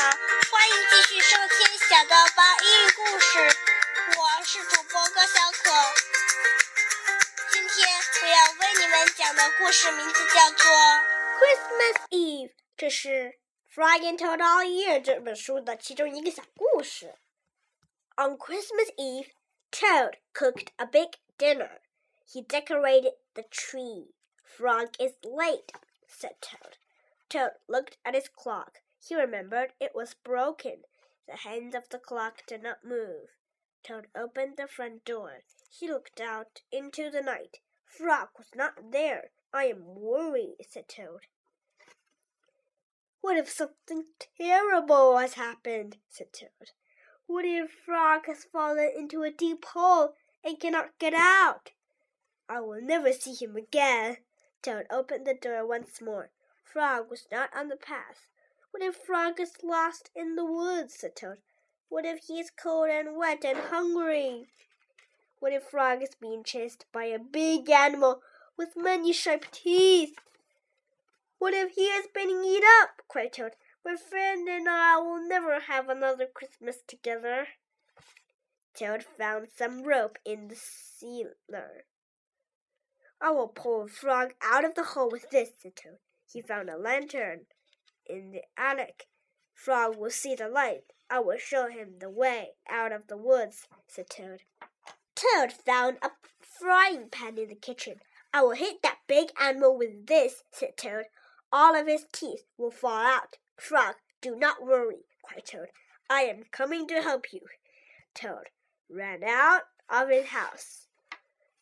好，欢迎继续收听《小豆包英语故事》，我是主播高小可。今天我要为你们讲的故事名字叫做《Christmas Eve》，这是《Frog and Toad All Year》这本书的其中一个小故事。On Christmas Eve, Toad cooked a big dinner. He decorated the tree. Frog is late, said Toad. Toad looked at his clock. He remembered it was broken. The hands of the clock did not move. Toad opened the front door. He looked out into the night. Frog was not there. I am worried, said Toad. What if something terrible has happened? said Toad. What if Frog has fallen into a deep hole and cannot get out? I will never see him again. Toad opened the door once more. Frog was not on the path. What if Frog is lost in the woods? said Toad. What if he is cold and wet and hungry? What if Frog is being chased by a big animal with many sharp teeth? What if he is being eaten up? cried Toad. My friend and I will never have another Christmas together. Toad found some rope in the cellar. I will pull Frog out of the hole with this, said Toad. He found a lantern in the attic. Frog will see the light. I will show him the way out of the woods, said Toad. Toad found a frying pan in the kitchen. I will hit that big animal with this, said Toad. All of his teeth will fall out. Frog, do not worry, cried Toad. I am coming to help you. Toad ran out of his house.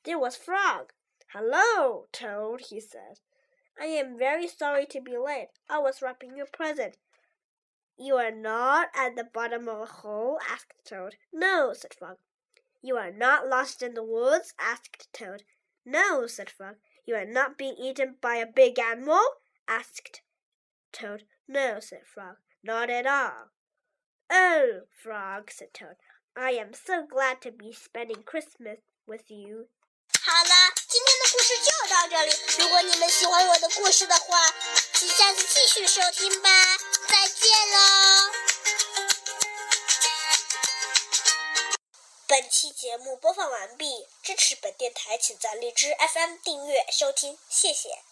There was Frog. Hello, Toad, he said. I am very sorry to be late. I was wrapping your present. You are not at the bottom of a hole? asked Toad. No, said Frog. You are not lost in the woods? asked Toad. No, said Frog. You are not being eaten by a big animal? asked Toad. No, said Frog. Not at all. Oh, Frog, said Toad. I am so glad to be spending Christmas with you. 故事就到这里。如果你们喜欢我的故事的话，请下次继续收听吧。再见喽！本期节目播放完毕。支持本电台，请在荔枝 FM 订阅收听，谢谢。